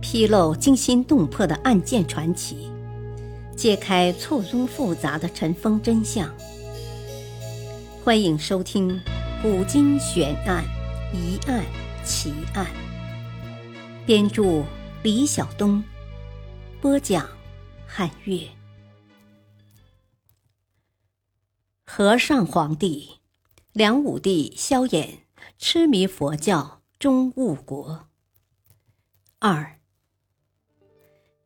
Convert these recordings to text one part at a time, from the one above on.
披露惊心动魄的案件传奇，揭开错综复杂的尘封真相。欢迎收听《古今悬案、疑案、奇案》。编著：李晓东，播讲：汉月。和尚皇帝梁武帝萧衍痴迷佛教，终误国。二。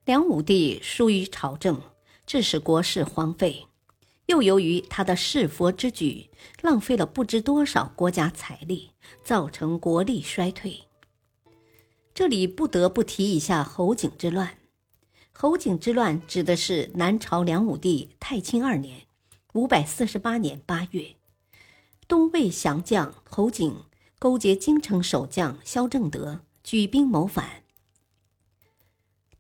梁武帝疏于朝政，致使国事荒废；又由于他的弑佛之举，浪费了不知多少国家财力，造成国力衰退。这里不得不提一下侯景之乱。侯景之乱指的是南朝梁武帝太清二年（五百四十八年八月），东魏降将侯景勾结京城守将萧正德，举兵谋反。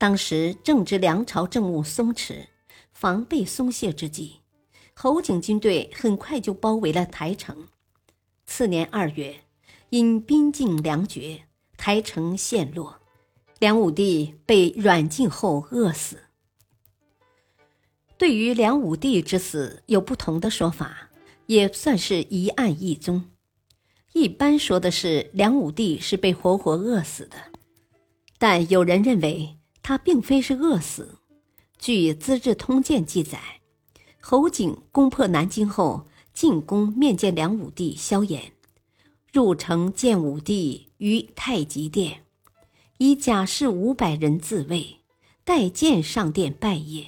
当时正值梁朝政务松弛、防备松懈之际，侯景军队很快就包围了台城。次年二月，因兵尽粮绝，台城陷落，梁武帝被软禁后饿死。对于梁武帝之死，有不同的说法，也算是一案一宗。一般说的是梁武帝是被活活饿死的，但有人认为。他并非是饿死。据《资治通鉴》记载，侯景攻破南京后，进宫面见梁武帝萧衍，入城见武帝于太极殿，以甲士五百人自卫，带剑上殿拜谒。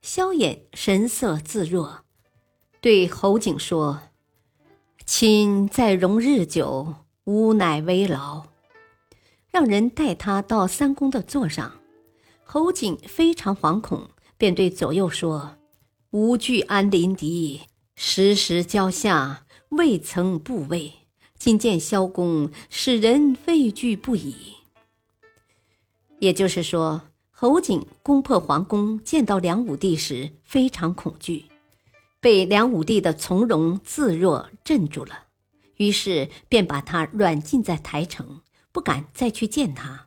萧衍神色自若，对侯景说：“亲在容日久，吾乃为劳。”让人带他到三公的座上，侯景非常惶恐，便对左右说：“吾惧安临敌，时时交下，未曾部位。今见萧公，使人畏惧不已。”也就是说，侯景攻破皇宫，见到梁武帝时非常恐惧，被梁武帝的从容自若镇住了，于是便把他软禁在台城。不敢再去见他。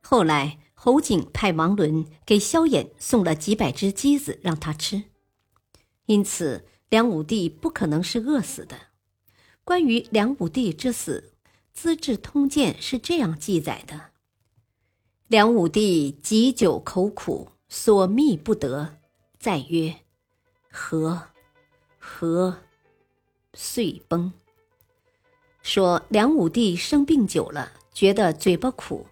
后来，侯景派王伦给萧衍送了几百只鸡子让他吃，因此梁武帝不可能是饿死的。关于梁武帝之死，《资治通鉴》是这样记载的：梁武帝极久口苦，所觅不得，再曰：“何？何？”遂崩。说梁武帝生病久了。觉得嘴巴苦，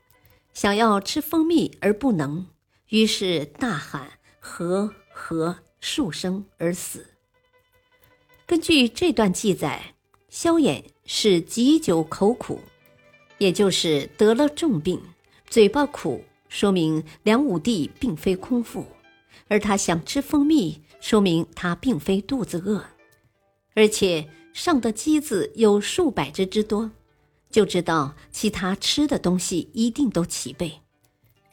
想要吃蜂蜜而不能，于是大喊“和和”数声而死。根据这段记载，萧衍是急久口苦，也就是得了重病，嘴巴苦，说明梁武帝并非空腹；而他想吃蜂蜜，说明他并非肚子饿，而且上的鸡子有数百只之多。就知道其他吃的东西一定都齐备。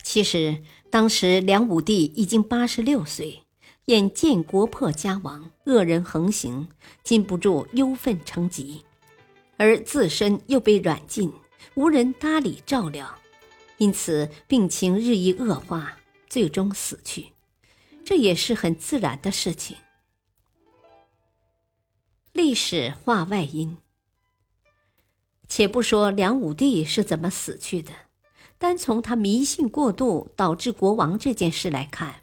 其实当时梁武帝已经八十六岁，眼见国破家亡，恶人横行，禁不住忧愤成疾，而自身又被软禁，无人搭理照料，因此病情日益恶化，最终死去。这也是很自然的事情。历史话外音。且不说梁武帝是怎么死去的，单从他迷信过度导致国亡这件事来看，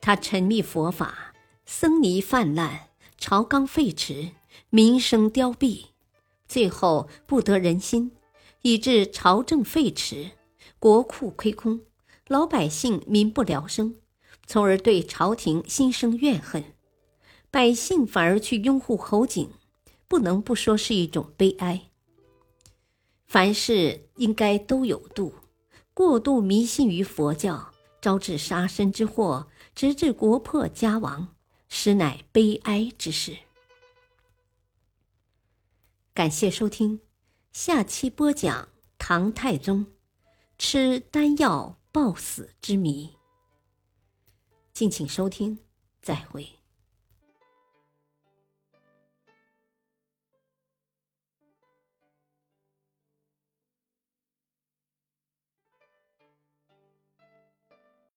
他沉迷佛法，僧尼泛滥，朝纲废弛，民生凋敝，最后不得人心，以致朝政废弛，国库亏空，老百姓民不聊生，从而对朝廷心生怨恨，百姓反而去拥护侯景，不能不说是一种悲哀。凡事应该都有度，过度迷信于佛教，招致杀身之祸，直至国破家亡，实乃悲哀之事。感谢收听，下期播讲唐太宗吃丹药暴死之谜。敬请收听，再会。